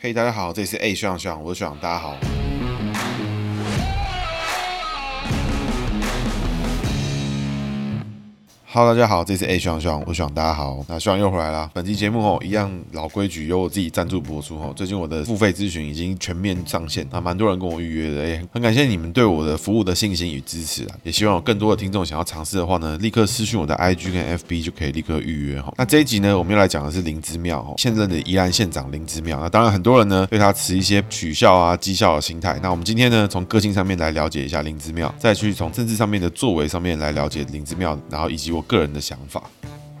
嘿，大家好，这里是 A 学长学长，我是学长，大家好。Hello，大家好，这是 A 学长学长，我学长，大家好。那学长又回来啦。本期节目哦，一样老规矩，由我自己赞助播出哦。最近我的付费咨询已经全面上线啊，蛮多人跟我预约的，哎，很感谢你们对我的服务的信心与支持啊。也希望有更多的听众想要尝试的话呢，立刻私讯我的 IG 跟 FB 就可以立刻预约哈。那这一集呢，我们要来讲的是林之妙哈，现任的宜兰县长林之妙。那当然很多人呢对他持一些取笑啊、讥笑的心态。那我们今天呢，从个性上面来了解一下林之妙，再去从政治上面的作为上面来了解林之妙，然后以及我个人的想法。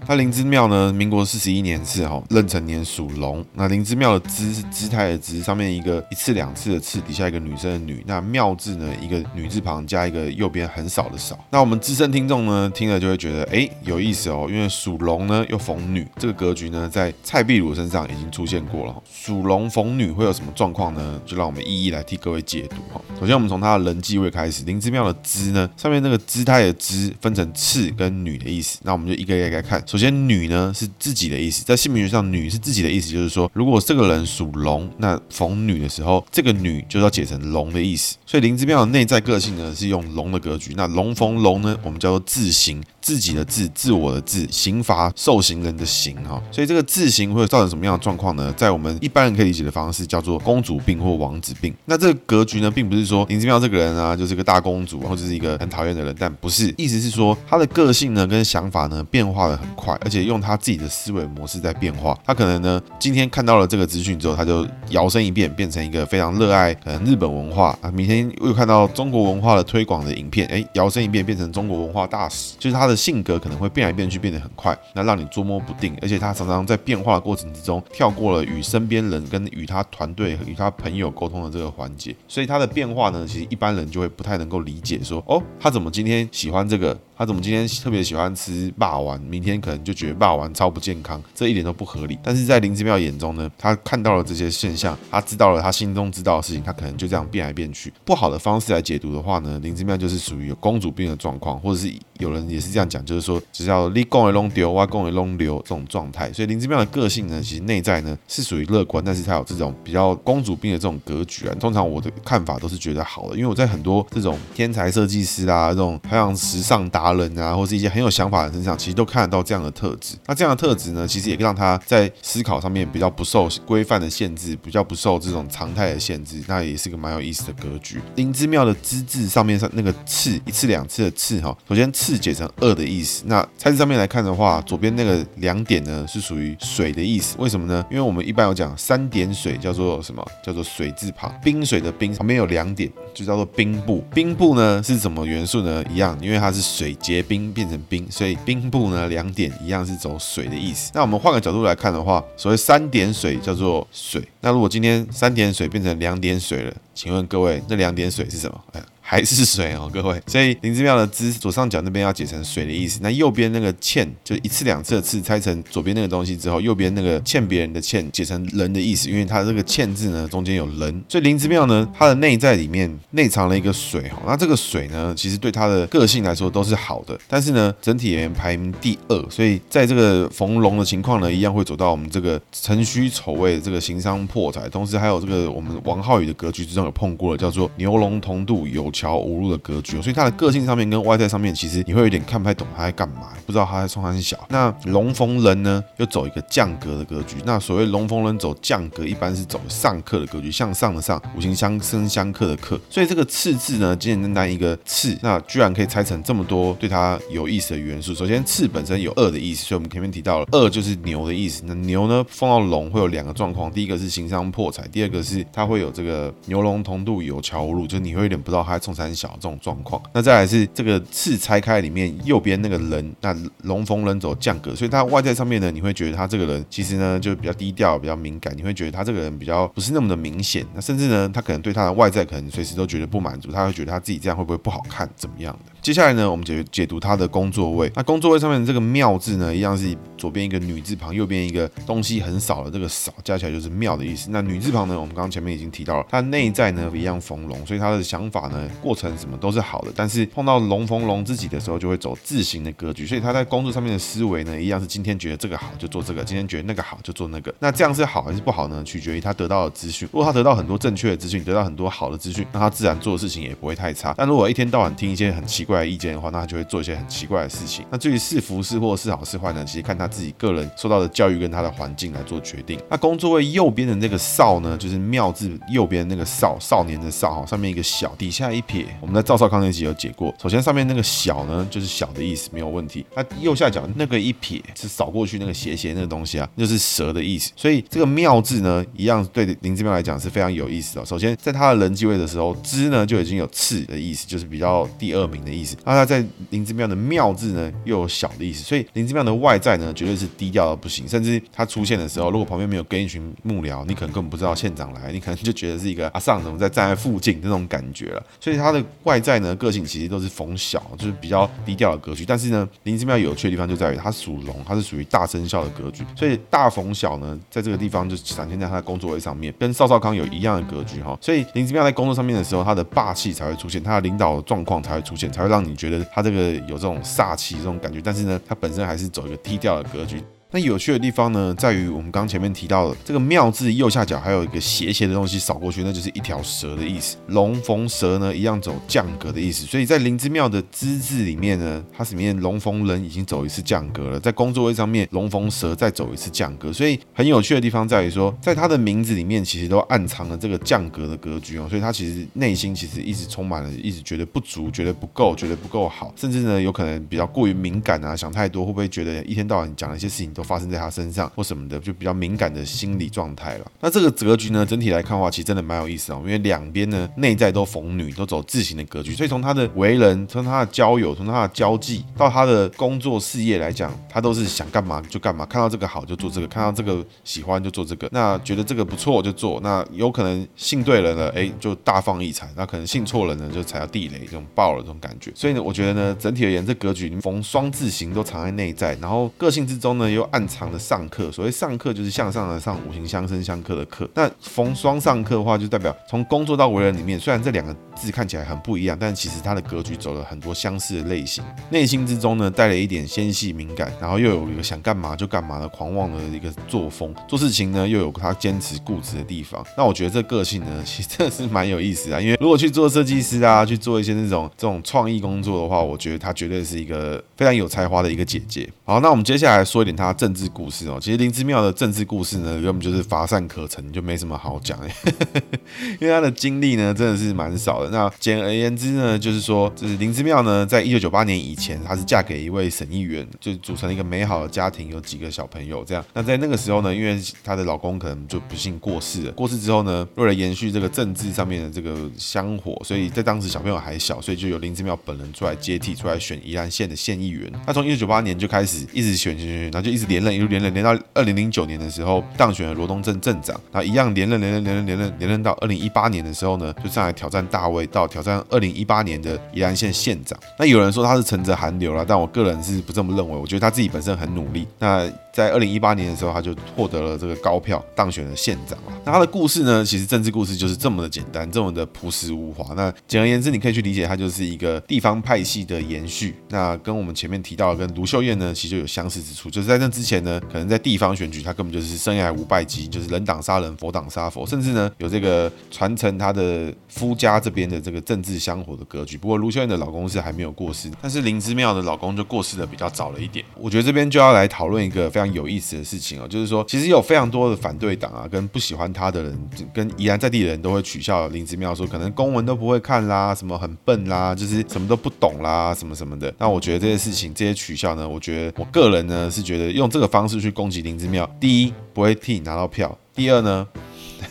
他林芝庙呢，民国四十一年是哈，壬辰年属龙。那林芝庙的姿是姿态的姿，上面一个一次两次的次，底下一个女生的女。那庙字呢，一个女字旁加一个右边很少的少。那我们资深听众呢，听了就会觉得哎有意思哦，因为属龙呢又逢女，这个格局呢在蔡壁如身上已经出现过了。属龙逢女会有什么状况呢？就让我们一一来替各位解读哈。首先我们从他的人际位开始，林芝庙的姿呢，上面那个姿态的姿分成次跟女的意思。那我们就一个一个来看。首先，女呢是自己的意思，在姓名学上，女是自己的意思，就是说，如果这个人属龙，那逢女的时候，这个女就要解成龙的意思。所以林之妙的内在个性呢是用龙的格局。那龙逢龙呢，我们叫做自刑，自己的自，自我的自，刑罚受刑人的刑哈。所以这个自刑会造成什么样的状况呢？在我们一般人可以理解的方式，叫做公主病或王子病。那这个格局呢，并不是说林姿妙这个人啊，就是个大公主，或者是一个很讨厌的人，但不是，意思是说他的个性呢跟想法呢变化的很快，而且。用他自己的思维模式在变化，他可能呢，今天看到了这个资讯之后，他就摇身一变，变成一个非常热爱可能日本文化啊。明天又看到中国文化的推广的影片，哎，摇身一变变成中国文化大使，就是他的性格可能会变来变去，变得很快，那让你捉摸不定。而且他常常在变化的过程之中，跳过了与身边人跟与他团队与他朋友沟通的这个环节，所以他的变化呢，其实一般人就会不太能够理解说，哦，他怎么今天喜欢这个？他怎么今天特别喜欢吃霸王，明天可能就觉得霸王超不健康，这一点都不合理。但是在林之妙眼中呢，他看到了这些现象，他知道了他心中知道的事情，他可能就这样变来变去。不好的方式来解读的话呢，林之妙就是属于有公主病的状况，或者是有人也是这样讲，就是说只要你讲的拢对，我讲的拢流这种状态。所以林之妙的个性呢，其实内在呢是属于乐观，但是他有这种比较公主病的这种格局啊。通常我的看法都是觉得好的，因为我在很多这种天才设计师啊，这种好像时尚达达人啊，或是一些很有想法的身上，其实都看得到这样的特质。那这样的特质呢，其实也让他在思考上面比较不受规范的限制，比较不受这种常态的限制。那也是个蛮有意思的格局。林姿妙的姿字上面上那个次一次两次的次哈，首先次解成二的意思。那猜字上面来看的话，左边那个两点呢是属于水的意思。为什么呢？因为我们一般有讲三点水叫做什么？叫做水字旁，冰水的冰旁边有两点，就叫做冰部。冰部呢是什么元素呢？一样，因为它是水结冰变成冰，所以冰部呢两点一样是走水的意思。那我们换个角度来看的话，所谓三点水叫做水。那如果今天三点水变成两点水了，请问各位，那两点水是什么？哎。还是水哦，各位。所以林之妙的之左上角那边要解成水的意思。那右边那个欠，就一次两次的次拆成左边那个东西之后，右边那个欠别人的欠解成人的意思，因为它这个欠字呢中间有人，所以林之妙呢，它的内在里面内藏了一个水哈。那这个水呢，其实对他的个性来说都是好的，但是呢，整体而言排名第二。所以在这个逢龙的情况呢，一样会走到我们这个辰戌丑未这个行伤破财，同时还有这个我们王浩宇的格局之中有碰过的，叫做牛龙同度有桥无路的格局，所以他的个性上面跟外在上面，其实你会有点看不太懂他在干嘛，不知道他在冲三小。那龙逢人呢，又走一个降格的格局。那所谓龙逢人走降格，一般是走上克的格局，向上的上，五行相生相克的克。所以这个次字呢，简简单单一个次，那居然可以拆成这么多对他有意思的元素。首先，次本身有二的意思，所以我们前面提到了二就是牛的意思。那牛呢，放到龙会有两个状况，第一个是刑伤破财，第二个是它会有这个牛龙同度有桥无路，就是你会有点不知道他重三小。这种状况，那再来是这个刺拆开里面右边那个人，那龙逢人走降格，所以他外在上面呢，你会觉得他这个人其实呢就比较低调，比较敏感，你会觉得他这个人比较不是那么的明显，那甚至呢，他可能对他的外在可能随时都觉得不满足，他会觉得他自己这样会不会不好看，怎么样的？接下来呢，我们解解读他的工作位，那工作位上面的这个妙字呢，一样是左边一个女字旁，右边一个东西很少的这个少，加起来就是妙的意思。那女字旁呢，我们刚刚前面已经提到了，他内在呢一样逢龙，所以他的想法呢过程什么都是好的，但是碰到龙逢龙自己的时候，就会走自行的格局。所以他在工作上面的思维呢，一样是今天觉得这个好就做这个，今天觉得那个好就做那个。那这样是好还是不好呢？取决于他得到的资讯。如果他得到很多正确的资讯，得到很多好的资讯，那他自然做的事情也不会太差。但如果一天到晚听一些很奇怪的意见的话，那他就会做一些很奇怪的事情。那至于是福是祸是好是坏呢？其实看他自己个人受到的教育跟他的环境来做决定。那工作位右边的那个少呢，就是庙字右边那个少，少年的少哈，上面一个小，底下一撇。我们在赵少康那集有解过。首先上面那个小呢，就是小的意思，没有问题。那右下角那个一撇是扫过去那个斜斜那个东西啊，就是蛇的意思。所以这个庙字呢，一样对林之妙来讲是非常有意思的。首先在他的人际位的时候，之呢就已经有次的意思，就是比较第二名的意思。意思那他在林之庙的庙字呢，又有小的意思。所以林之庙的外在呢，绝对是低调的不行。甚至他出现的时候，如果旁边没有跟一群幕僚，你可能根本不知道县长来，你可能就觉得是一个阿上怎么在站在附近这种感觉了。所以他的外在呢，个性其实都是逢小，就是比较低调的格局。但是呢，林之庙有趣的地方就在于他属龙，他是属于大生肖的格局。所以大逢小呢，在这个地方就展现在他的工作位上面，跟邵少康有一样的格局哈。所以林之庙在工作上面的时候，他的霸气才会出现，他的领导状况才会出现，才会让你觉得他这个有这种煞气这种感觉。但是呢，他本身还是走一个低调的格局。那有趣的地方呢，在于我们刚前面提到的这个庙字右下角还有一个斜斜的东西扫过去，那就是一条蛇的意思。龙逢蛇呢，一样走降格的意思。所以在林之庙的之字里面呢，它里面龙逢人已经走一次降格了，在工作位上面龙逢蛇再走一次降格。所以很有趣的地方在于说，在他的名字里面其实都暗藏了这个降格的格局哦。所以他其实内心其实一直充满了，一直觉得不足，觉得不够，觉得不够好，甚至呢有可能比较过于敏感啊，想太多，会不会觉得一天到晚讲一些事情？都发生在他身上或什么的，就比较敏感的心理状态了。那这个格局呢，整体来看的话，其实真的蛮有意思哦。因为两边呢，内在都逢女，都走自行的格局，所以从他的为人，从他的交友，从他的交际，到他的工作事业来讲，他都是想干嘛就干嘛。看到这个好就做这个，看到这个喜欢就做这个。那觉得这个不错就做。那有可能信对人了，哎，就大放异彩。那可能信错人呢，就踩到地雷，这种爆了这种感觉。所以呢，我觉得呢，整体而言，这格局逢双字形都藏在内在，然后个性之中呢，又暗藏。的上课，所谓上课就是向上的上，五行相生相克的克。那逢双上课的话，就代表从工作到为人里面，虽然这两个字看起来很不一样，但其实它的格局走了很多相似的类型。内心之中呢，带了一点纤细敏感，然后又有一个想干嘛就干嘛的狂妄的一个作风。做事情呢，又有他坚持固执的地方。那我觉得这个性呢，其实真的是蛮有意思的。因为如果去做设计师啊，去做一些那种这种创意工作的话，我觉得他绝对是一个非常有才华的一个姐姐。好，那我们接下来说一点他政治故事哦，其实林之妙的政治故事呢，根本就是乏善可陈，就没什么好讲哎，因为他的经历呢，真的是蛮少的。那简而言之呢，就是说，就是林之妙呢，在一九九八年以前，她是嫁给一位省议员，就组成了一个美好的家庭，有几个小朋友这样。那在那个时候呢，因为她的老公可能就不幸过世了，过世之后呢，为了延续这个政治上面的这个香火，所以在当时小朋友还小，所以就由林之妙本人出来接替，出来选宜兰县的县议员。那从一九九八年就开始一直选选选，然后就一直连任，一路连任连到二。二零零九年的时候当选了罗东镇镇长，那一样连任连任连任连任连任到二零一八年的时候呢，就上来挑战大卫，到挑战二零一八年的宜兰县县长。那有人说他是乘着寒流了，但我个人是不这么认为，我觉得他自己本身很努力。那在二零一八年的时候，他就获得了这个高票当选了县长。那他的故事呢，其实政治故事就是这么的简单，这么的朴实无华。那简而言之，你可以去理解，他就是一个地方派系的延续。那跟我们前面提到的跟卢秀燕呢，其实就有相似之处。就是在那之前呢，可能在地方选举，他根本就是生涯无败绩，就是人挡杀人，佛挡杀佛，甚至呢有这个传承他的夫家这边的这个政治香火的格局。不过卢秀燕的老公是还没有过世，但是林之妙的老公就过世的比较早了一点。我觉得这边就要来讨论一个非常。有意思的事情哦，就是说，其实有非常多的反对党啊，跟不喜欢他的人，跟宜兰在地的人都会取笑林之妙，说可能公文都不会看啦，什么很笨啦，就是什么都不懂啦，什么什么的。那我觉得这些事情，这些取笑呢，我觉得我个人呢是觉得用这个方式去攻击林之妙，第一不会替你拿到票，第二呢。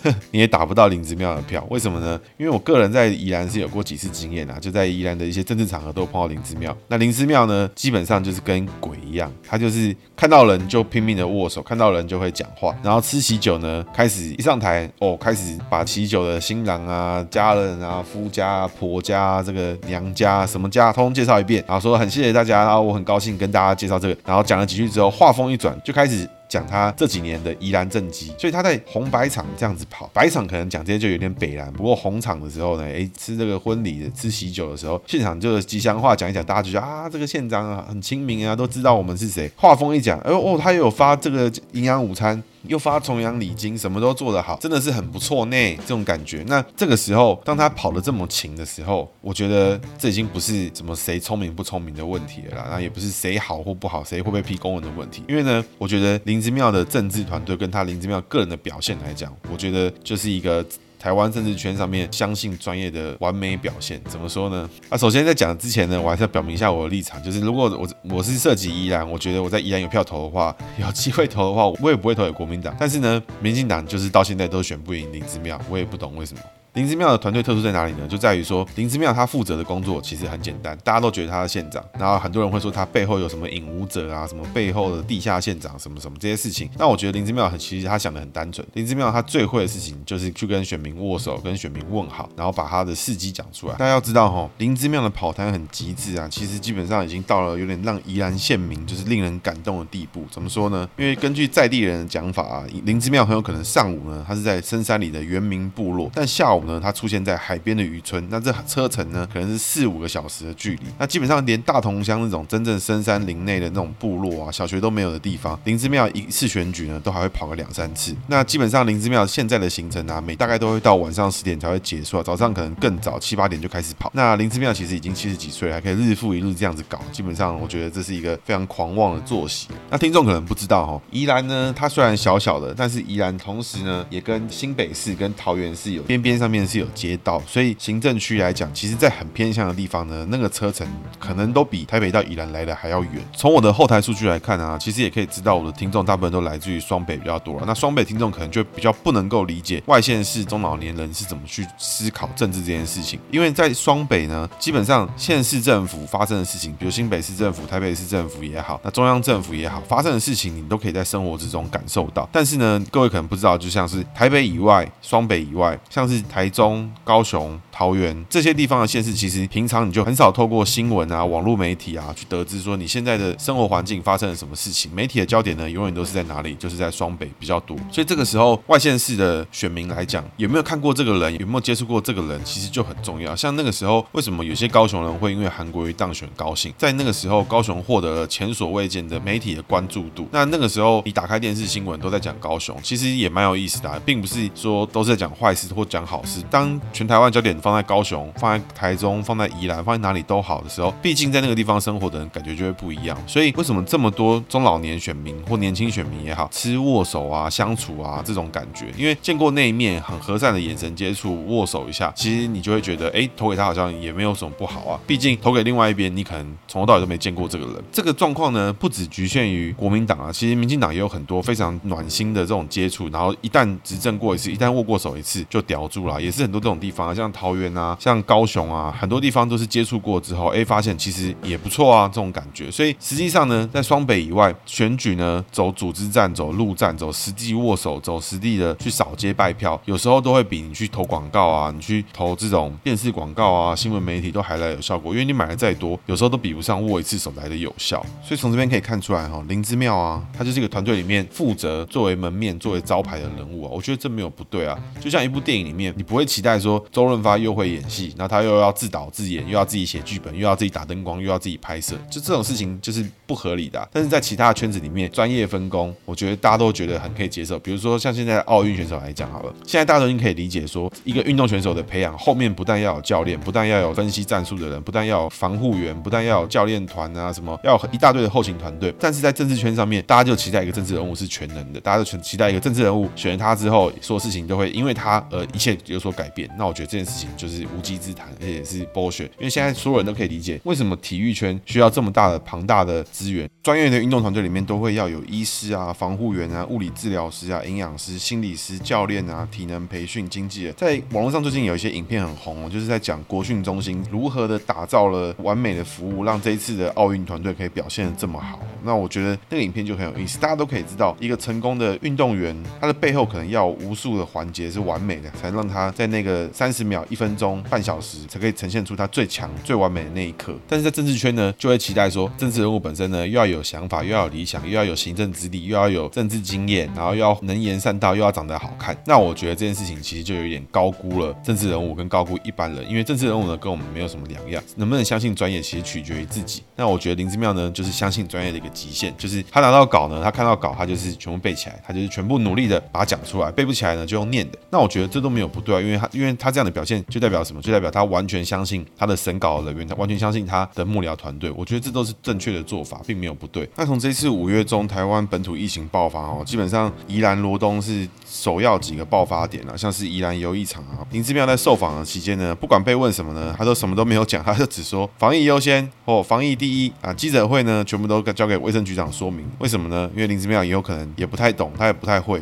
你也打不到林之妙的票，为什么呢？因为我个人在宜兰是有过几次经验啊，就在宜兰的一些政治场合都碰到林之妙。那林之妙呢，基本上就是跟鬼一样，他就是看到人就拼命的握手，看到人就会讲话，然后吃喜酒呢，开始一上台哦，开始把喜酒的新郎啊、家人啊、夫家、婆家、这个娘家什么家，通通介绍一遍，然后说很谢谢大家，然后我很高兴跟大家介绍这个，然后讲了几句之后，话锋一转，就开始。讲他这几年的宜兰政绩，所以他在红白场这样子跑，白场可能讲这些就有点北蓝，不过红场的时候呢，哎，吃这个婚礼吃喜酒的时候，现场就是吉祥话讲一讲，大家就觉得啊，这个县长啊很亲民啊，都知道我们是谁。话锋一讲，哎哦，他又有发这个营养午餐。又发重阳礼金，什么都做得好，真的是很不错呢。这种感觉，那这个时候，当他跑得这么勤的时候，我觉得这已经不是什么谁聪明不聪明的问题了啦，那也不是谁好或不好，谁会被批公文的问题。因为呢，我觉得林之妙的政治团队跟他林之妙个人的表现来讲，我觉得就是一个。台湾政治圈上面相信专业的完美表现，怎么说呢？啊，首先在讲之前呢，我还是要表明一下我的立场，就是如果我我是设计宜兰，我觉得我在宜兰有票投的话，有机会投的话，我也不会投给国民党。但是呢，民进党就是到现在都选不赢林之妙，我也不懂为什么。林姿妙的团队特殊在哪里呢？就在于说，林姿妙他负责的工作其实很简单，大家都觉得他是县长，然后很多人会说他背后有什么影武者啊，什么背后的地下县长什么什么这些事情。那我觉得林姿妙很其实他想的很单纯，林姿妙他最会的事情就是去跟选民握手，跟选民问好，然后把他的事迹讲出来。大家要知道哈，林姿妙的跑摊很极致啊，其实基本上已经到了有点让宜兰县民就是令人感动的地步。怎么说呢？因为根据在地人的讲法啊，林姿妙很有可能上午呢他是在深山里的原民部落，但下午呢它出现在。海边的渔村，那这车程呢，可能是四五个小时的距离。那基本上连大同乡那种真正深山林内的那种部落啊，小学都没有的地方，林芝庙一次选举呢，都还会跑个两三次。那基本上林芝庙现在的行程啊，每大概都会到晚上十点才会结束啊，早上可能更早七八点就开始跑。那林芝庙其实已经七十几岁了，还可以日复一日这样子搞，基本上我觉得这是一个非常狂妄的作息。那听众可能不知道哈，宜兰呢，它虽然小小的，但是宜兰同时呢，也跟新北市跟桃园市有边边上面是有街道。所以行政区来讲，其实，在很偏乡的地方呢，那个车程可能都比台北到宜兰来的还要远。从我的后台数据来看啊，其实也可以知道我的听众大部分都来自于双北比较多。那双北听众可能就比较不能够理解外县市中老年人是怎么去思考政治这件事情，因为在双北呢，基本上县市政府发生的事情，比如新北市政府、台北市政府也好，那中央政府也好，发生的事情你都可以在生活之中感受到。但是呢，各位可能不知道，就像是台北以外、双北以外，像是台中、高雄。桃园这些地方的县市，其实平常你就很少透过新闻啊、网络媒体啊去得知说你现在的生活环境发生了什么事情。媒体的焦点呢，永远都是在哪里？就是在双北比较多。所以这个时候，外县市的选民来讲，有没有看过这个人？有没有接触过这个人？其实就很重要。像那个时候，为什么有些高雄人会因为韩国瑜当选高兴？在那个时候，高雄获得了前所未见的媒体的关注度。那那个时候，你打开电视新闻都在讲高雄，其实也蛮有意思的，并不是说都是在讲坏事或讲好事。当全台湾焦点放在高雄，放在台中，放在宜兰，放在哪里都好的时候，毕竟在那个地方生活的人感觉就会不一样。所以为什么这么多中老年选民或年轻选民也好，吃握手啊、相处啊这种感觉？因为见过那一面很和善的眼神接触、握手一下，其实你就会觉得，哎，投给他好像也没有什么不好啊。毕竟投给另外一边，你可能从头到尾都没见过这个人。这个状况呢，不只局限于国民党啊，其实民进党也有很多非常暖心的这种接触。然后一旦执政过一次，一旦握过手一次，就叼住了，也是很多这种地方啊，像桃园啊，像。高雄啊，很多地方都是接触过之后，哎，发现其实也不错啊，这种感觉。所以实际上呢，在双北以外选举呢，走组织战、走陆战、走实际握手、走实地的去扫街拜票，有时候都会比你去投广告啊，你去投这种电视广告啊、新闻媒体都还来有效果。因为你买的再多，有时候都比不上握一次手来的有效。所以从这边可以看出来哈，林之妙啊，他就是一个团队里面负责作为门面、作为招牌的人物啊。我觉得这没有不对啊。就像一部电影里面，你不会期待说周润发又会演戏。那他又要自导自演，又要自己写剧本，又要自己打灯光，又要自己拍摄，就这种事情就是不合理的。但是在其他的圈子里面，专业分工，我觉得大家都觉得很可以接受。比如说像现在奥运选手来讲好了，现在大家都已经可以理解说，一个运动选手的培养后面不但要有教练，不但要有分析战术的人，不但要有防护员，不但要有教练团啊什么，要有一大堆的后勤团队。但是在政治圈上面，大家就期待一个政治人物是全能的，大家就全期待一个政治人物选了他之后，所有事情都会因为他而一切有所改变。那我觉得这件事情就是无稽之谈。而且是剥削，因为现在所有人都可以理解为什么体育圈需要这么大的庞大的资源。专业的运动团队里面都会要有医师啊、防护员啊、物理治疗师啊、营养师、心理师、教练啊、体能培训、经纪人。在网络上最近有一些影片很红，就是在讲国训中心如何的打造了完美的服务，让这一次的奥运团队可以表现的这么好。那我觉得那个影片就很有意思，大家都可以知道，一个成功的运动员，他的背后可能要无数的环节是完美的，才让他在那个三十秒、一分钟、半小时才可以呈现出他最强、最完美的那一刻。但是在政治圈呢，就会期待说，政治人物本身呢，又要有想法，又要有理想，又要有行政资历，又要有政治经验，然后又要能言善道，又要长得好看。那我觉得这件事情其实就有点高估了政治人物跟高估一般人，因为政治人物呢跟我们没有什么两样，能不能相信专业其实取决于自己。那我觉得林姿妙呢，就是相信专业的一个极限，就是他拿到稿呢，他看到稿，他就是全部背起来，他就是全部努力的把它讲出来，背不起来呢就用念的。那我觉得这都没有不对因为他因为他这样的表现就代表什么？就代表他完全相信他的审稿人员，他完全相信他的幕僚团队。我觉得这都是正确的做法，并没有不对。那从这次五月中台湾本土疫情爆发哦，基本上宜兰罗东是首要几个爆发点了，像是宜兰游艺场啊。林姿妙在受访的期间呢，不管被问什么呢，他都什么都没有讲，他就只说防疫优先或防疫第一啊。记者会呢，全部都交给卫生局长说明，为什么呢？因为林姿妙也有可能也不太懂，他也不太会。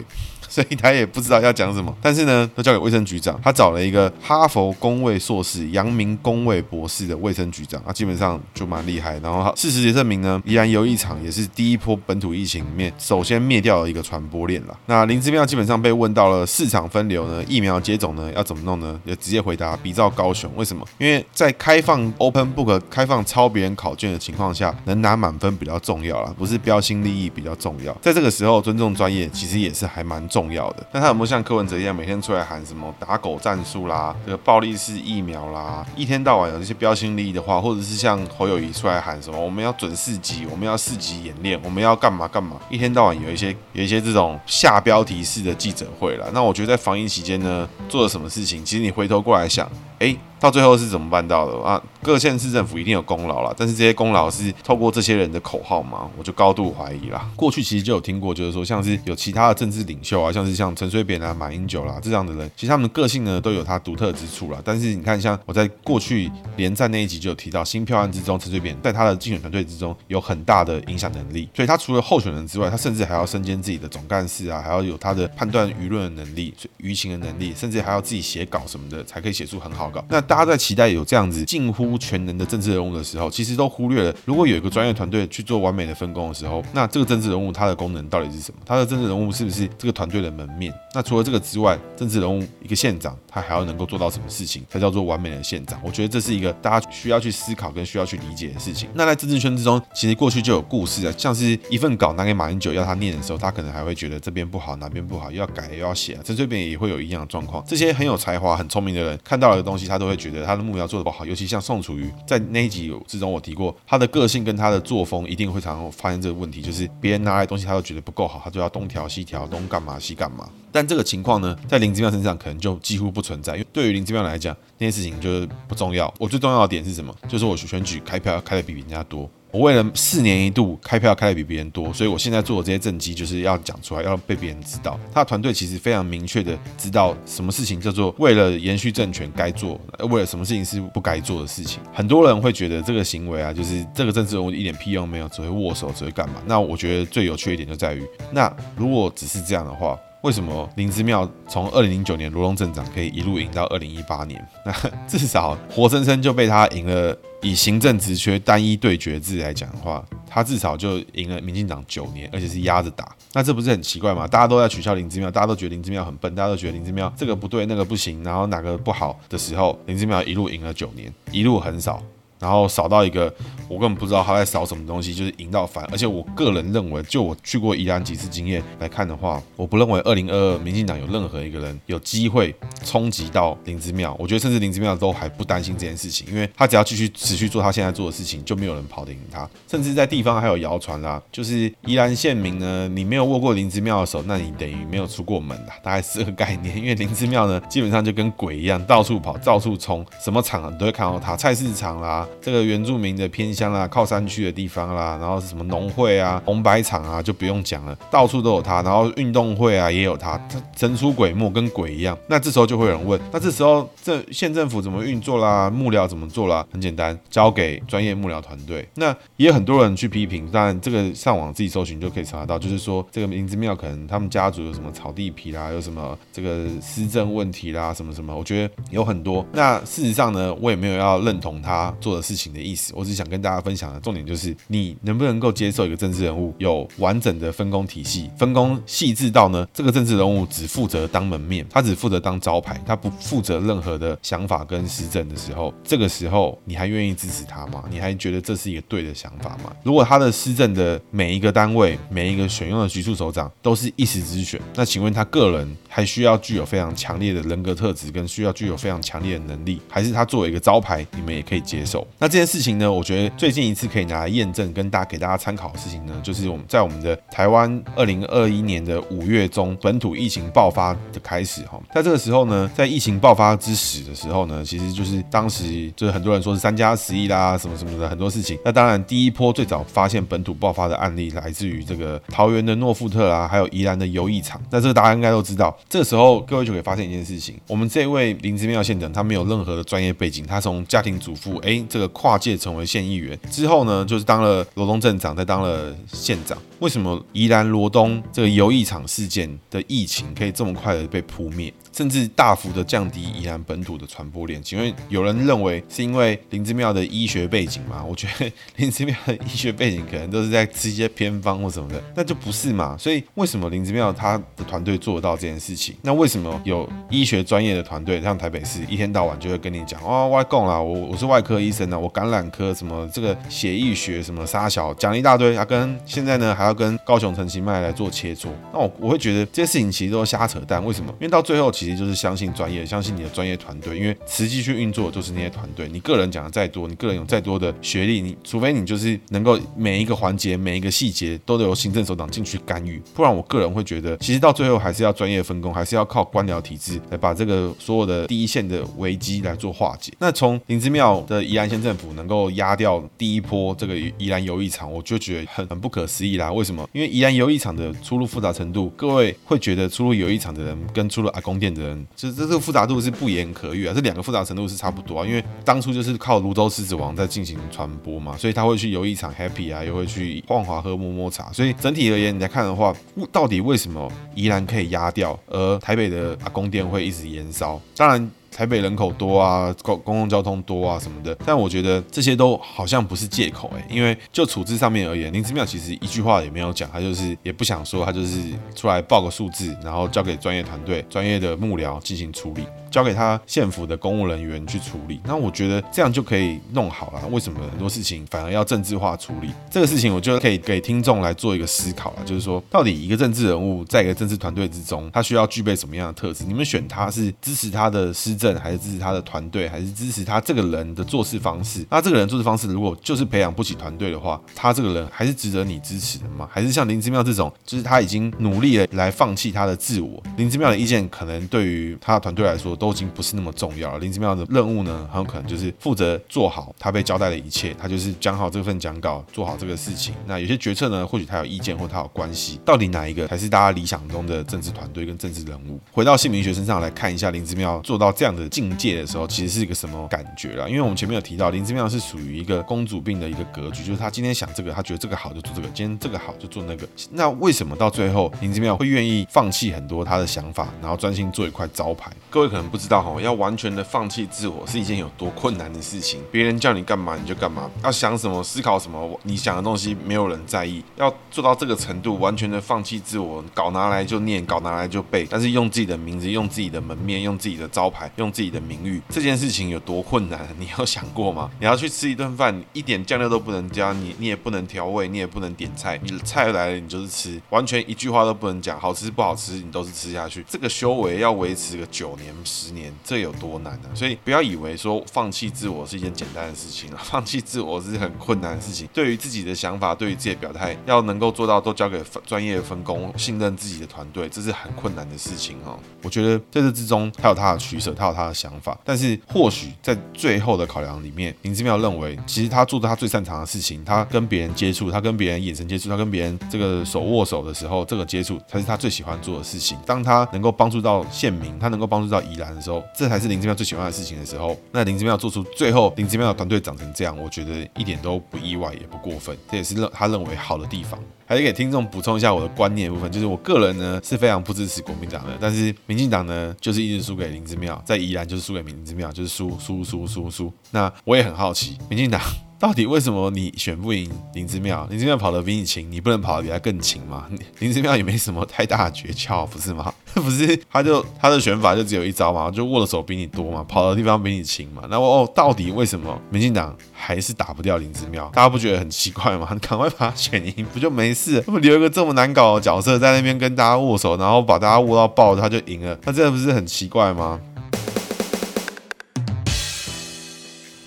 所以他也不知道要讲什么，但是呢，都交给卫生局长。他找了一个哈佛公卫硕士、阳明公卫博士的卫生局长，他基本上就蛮厉害。然后事实也证明呢，宜兰游艺场也是第一波本土疫情里面首先灭掉了一个传播链了。那林姿妙基本上被问到了市场分流呢，疫苗接种呢要怎么弄呢？也直接回答比照高雄。为什么？因为在开放 open book、开放抄别人考卷的情况下，能拿满分比较重要啦，不是标新立异比较重要。在这个时候，尊重专业其实也是还蛮重。重要的，那他有没有像柯文哲一样每天出来喊什么打狗战术啦，这个暴力式疫苗啦，一天到晚有这些标新立异的话，或者是像侯友谊出来喊什么我们要准四级，我们要四级演练，我们要干嘛干嘛，一天到晚有一些有一些这种下标题式的记者会啦。那我觉得在防疫期间呢，做了什么事情，其实你回头过来想，哎。到最后是怎么办到的啊？各县市政府一定有功劳了，但是这些功劳是透过这些人的口号吗？我就高度怀疑啦。过去其实就有听过，就是说像是有其他的政治领袖啊，像是像陈水扁啊、马英九啦这样的人，其实他们的个性呢都有他独特之处啦。但是你看，像我在过去连战那一集就有提到，新票案之中，陈水扁在他的竞选团队之中有很大的影响能力，所以他除了候选人之外，他甚至还要身兼自己的总干事啊，还要有他的判断舆论的能力、舆情的能力，甚至还要自己写稿什么的，才可以写出很好报告。那大家在期待有这样子近乎全能的政治人物的时候，其实都忽略了，如果有一个专业团队去做完美的分工的时候，那这个政治人物他的功能到底是什么？他的政治人物是不是这个团队的门面？那除了这个之外，政治人物一个县长，他还要能够做到什么事情才叫做完美的县长？我觉得这是一个大家需要去思考跟需要去理解的事情。那在政治圈之中，其实过去就有故事啊，像是一份稿拿给马英九要他念的时候，他可能还会觉得这边不好，哪边不好，又要改又要写。陈水扁也会有一样的状况。这些很有才华、很聪明的人看到了的东西，他都会觉得他的目标做的不好，尤其像宋楚瑜，在那一集之中我提过，他的个性跟他的作风一定会常常发现这个问题，就是别人拿来东西他都觉得不够好，他就要东调西调，东干嘛西干嘛。但这个情况呢，在林志妙身上可能就几乎不存在，因为对于林志妙来讲，那些事情就是不重要。我最重要的点是什么？就是我选举开票要开的比人家多。我为了四年一度开票开的比别人多，所以我现在做的这些政绩就是要讲出来，要被别人知道。他的团队其实非常明确的知道什么事情叫做为了延续政权该做，为了什么事情是不该做的事情。很多人会觉得这个行为啊，就是这个政治人物一点屁用没有，只会握手，只会干嘛？那我觉得最有趣一点就在于，那如果只是这样的话。为什么林之妙从二零零九年罗龙镇长可以一路赢到二零一八年？那至少活生生就被他赢了。以行政职缺单一对决制来讲的话，他至少就赢了民进党九年，而且是压着打。那这不是很奇怪吗？大家都在取笑林之妙，大家都觉得林之妙很笨，大家都觉得林之妙这个不对，那个不行，然后哪个不好的时候，林之妙一路赢了九年，一路横扫。然后扫到一个，我根本不知道他在扫什么东西，就是赢到烦。而且我个人认为，就我去过宜兰几次经验来看的话，我不认为二零二二民进党有任何一个人有机会冲击到林之妙。我觉得甚至林之妙都还不担心这件事情，因为他只要继续持续做他现在做的事情，就没有人跑得赢他。甚至在地方还有谣传啦，就是宜兰县民呢，你没有握过林之妙的手，那你等于没有出过门啦，大概是这个概念。因为林之妙呢，基本上就跟鬼一样，到处跑，到处冲，什么场你都会看到他，菜市场啦。这个原住民的偏乡啦，靠山区的地方啦，然后是什么农会啊、红白场啊，就不用讲了，到处都有他。然后运动会啊也有他，他神出鬼没，跟鬼一样。那这时候就会有人问，那这时候这县政府怎么运作啦？幕僚怎么做啦？很简单，交给专业幕僚团队。那也有很多人去批评，但这个上网自己搜寻就可以查到，就是说这个林姿妙可能他们家族有什么草地皮啦，有什么这个施政问题啦，什么什么，我觉得有很多。那事实上呢，我也没有要认同他做的事情。的意思，我只想跟大家分享的重点就是，你能不能够接受一个政治人物有完整的分工体系，分工细致到呢，这个政治人物只负责当门面，他只负责当招牌，牌，他不负责任何的想法跟施政的时候，这个时候你还愿意支持他吗？你还觉得这是一个对的想法吗？如果他的施政的每一个单位、每一个选用的局处首长都是一时之选，那请问他个人还需要具有非常强烈的人格特质，跟需要具有非常强烈的能力，还是他作为一个招牌，你们也可以接受？那这件事情呢，我觉得最近一次可以拿来验证，跟大家给大家参考的事情呢，就是我们在我们的台湾二零二一年的五月中本土疫情爆发的开始哈，在这个时候呢，在疫情爆发之时的时候呢，其实就是当时就是很多人说是三加十一啦，什么什么的很多事情。那当然第一波最早发现本土爆发的案例来自于这个桃园的诺富特啦，还有宜兰的游艺场。那这个大家应该都知道。这个时候各位就可以发现一件事情，我们这位林姿妙县长他没有任何的专业背景，他从家庭主妇哎这个跨界成为县议员之后呢，就是当了罗东镇长，再当了县长。为什么宜兰罗东这个游艺场事件的疫情可以这么快的被扑灭？甚至大幅的降低宜兰本土的传播链，请问有人认为是因为林姿妙的医学背景嘛？我觉得林姿妙的医学背景可能都是在吃一些偏方或什么的，那就不是嘛。所以为什么林姿妙他的团队做得到这件事情？那为什么有医学专业的团队，像台北市一天到晚就会跟你讲哦，外供啦，我我是外科医生啊，我感染科什么这个血液学什么沙小讲一大堆，啊跟现在呢还要跟高雄陈其迈来做切磋，那我我会觉得这些事情其实都是瞎扯淡。为什么？因为到最后其实就是相信专业，相信你的专业团队，因为实际去运作的就是那些团队。你个人讲的再多，你个人有再多的学历，你除非你就是能够每一个环节、每一个细节都得由行政首长进去干预，不然我个人会觉得，其实到最后还是要专业分工，还是要靠官僚体制来把这个所有的第一线的危机来做化解。那从林之妙的宜兰县政府能够压掉第一波这个宜兰游艺场，我就觉得很很不可思议啦。为什么？因为宜兰游艺场的出入复杂程度，各位会觉得出入游艺场的人跟出入阿公店的人，其实这这个复杂度是不言可喻啊，这两个复杂程度是差不多啊。因为当初就是靠泸州狮子王在进行传播嘛，所以他会去游艺场 happy 啊，又会去晃滑喝摸摸茶。所以整体而言，你来看的话，到底为什么宜兰可以压掉，而台北的阿公店会一直延烧？当然。台北人口多啊，公公共交通多啊什么的，但我觉得这些都好像不是借口诶，因为就处置上面而言，林姿妙其实一句话也没有讲，他就是也不想说，他就是出来报个数字，然后交给专业团队、专业的幕僚进行处理。交给他县府的公务人员去处理，那我觉得这样就可以弄好了。为什么很多事情反而要政治化处理？这个事情我觉得可以给听众来做一个思考了，就是说，到底一个政治人物在一个政治团队之中，他需要具备什么样的特质？你们选他是支持他的施政，还是支持他的团队，还是支持他这个人的做事方式？那这个人做事方式如果就是培养不起团队的话，他这个人还是值得你支持的吗？还是像林之妙这种，就是他已经努力了来放弃他的自我？林之妙的意见可能对于他的团队来说都。已经不是那么重要了。林之妙的任务呢，很有可能就是负责做好他被交代的一切，他就是讲好这份讲稿，做好这个事情。那有些决策呢，或许他有意见，或他有关系。到底哪一个才是大家理想中的政治团队跟政治人物？回到姓名学身上来看一下，林之妙做到这样的境界的时候，其实是一个什么感觉啦？因为我们前面有提到，林姿妙是属于一个公主病的一个格局，就是他今天想这个，他觉得这个好就做这个；今天这个好就做那个。那为什么到最后林姿妙会愿意放弃很多他的想法，然后专心做一块招牌？各位可能不知道哈，要完全的放弃自我是一件有多困难的事情。别人叫你干嘛你就干嘛，要想什么思考什么，你想的东西没有人在意。要做到这个程度，完全的放弃自我，搞拿来就念，搞拿来就背，但是用自己的名字、用自己的门面、用自己的招牌、用用自己的名誉，这件事情有多困难？你有想过吗？你要去吃一顿饭，一点酱料都不能加，你你也不能调味，你也不能点菜，你的菜来了你就是吃，完全一句话都不能讲，好吃不好吃你都是吃下去。这个修为要维持个九年、十年。这有多难呢？所以不要以为说放弃自我是一件简单的事情 啊，放弃自我是很困难的事情。对于自己的想法，对于自己的表态，要能够做到都交给专业分工，信任自己的团队，这是很困难的事情哦。我觉得在这之中，他有他的取舍，他到他的想法。但是或许在最后的考量里面，林志妙认为，其实他做的他最擅长的事情，他跟别人接触，他跟别人眼神接触，他跟别人这个手握手的时候，这个接触才是他最喜欢做的事情。当他能够帮助到县民，他能够帮助到宜兰的时候，这才是林志妙最喜欢的事情的时候，那林志妙做出最后林志妙的团队长成这样，我觉得一点都不意外，也不过分，这也是认他认为好的地方。还是给听众补充一下我的观念部分，就是我个人呢是非常不支持国民党的，但是民进党呢就是一直输给林之妙，在宜兰就是输给林之妙，就是输输输输输。那我也很好奇，民进党。到底为什么你选不赢林之妙？林之妙跑得比你勤，你不能跑得比他更勤吗？林之妙也没什么太大的诀窍，不是吗？不是，他就他的选法就只有一招嘛，就握的手比你多嘛，跑的地方比你勤嘛。那哦，到底为什么民进党还是打不掉林之妙？大家不觉得很奇怪吗？赶快把他选赢，不就没事？那么留一个这么难搞的角色在那边跟大家握手，然后把大家握到爆，他就赢了，那这不是很奇怪吗？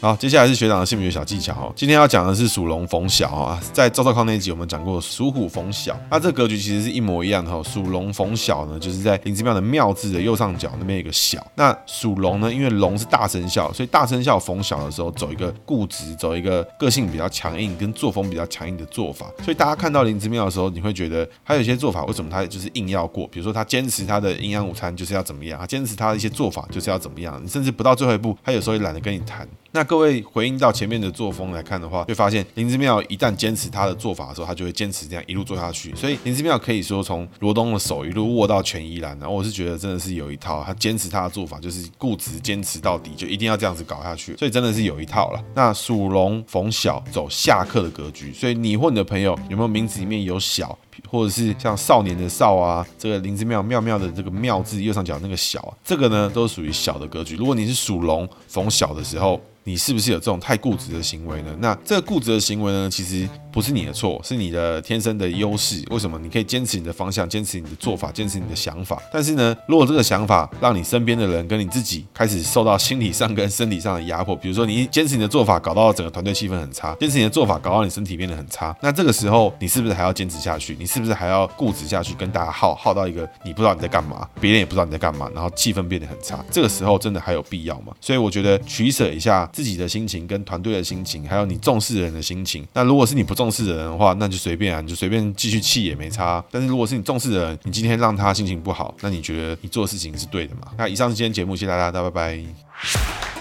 好，接下来是学长的姓名小技巧哦。今天要讲的是属龙逢小啊，在赵少康那一集我们讲过属虎逢小，那这个格局其实是一模一样的哈。属龙逢小呢，就是在林之庙的庙字的右上角那边有一个小。那属龙呢，因为龙是大生肖，所以大生肖逢小的时候走一个固执，走一个个性比较强硬，跟作风比较强硬的做法。所以大家看到林之庙的时候，你会觉得他有些做法为什么他就是硬要过？比如说他坚持他的营养午餐就是要怎么样，他坚持他的一些做法就是要怎么样，你甚至不到最后一步，他有时候也懒得跟你谈。那各位回应到前面的作风来看的话，会发现林之妙一旦坚持他的做法的时候，他就会坚持这样一路做下去。所以林之妙可以说从罗东的手一路握到全宜兰，然后我是觉得真的是有一套，他坚持他的做法就是固执坚持到底，就一定要这样子搞下去。所以真的是有一套了。那属龙逢小走下克的格局，所以你或你的朋友有没有名字里面有小，或者是像少年的少啊，这个林之妙妙妙的这个妙字右上角那个小啊，这个呢都属于小的格局。如果你是属龙逢小的时候，你是不是有这种太固执的行为呢？那这个固执的行为呢，其实不是你的错，是你的天生的优势。为什么？你可以坚持你的方向，坚持你的做法，坚持你的想法。但是呢，如果这个想法让你身边的人跟你自己开始受到心理上跟身体上的压迫，比如说你坚持你的做法，搞到整个团队气氛很差；坚持你的做法，搞到你身体变得很差。那这个时候，你是不是还要坚持下去？你是不是还要固执下去，跟大家耗耗到一个你不知道你在干嘛，别人也不知道你在干嘛，然后气氛变得很差？这个时候真的还有必要吗？所以我觉得取舍一下自己的心情跟。团队的心情，还有你重视的人的心情。那如果是你不重视的人的话，那就随便啊，你就随便继续气也没差。但是如果是你重视的人，你今天让他心情不好，那你觉得你做的事情是对的吗？那以上是今天节目，谢谢大家，大家拜拜。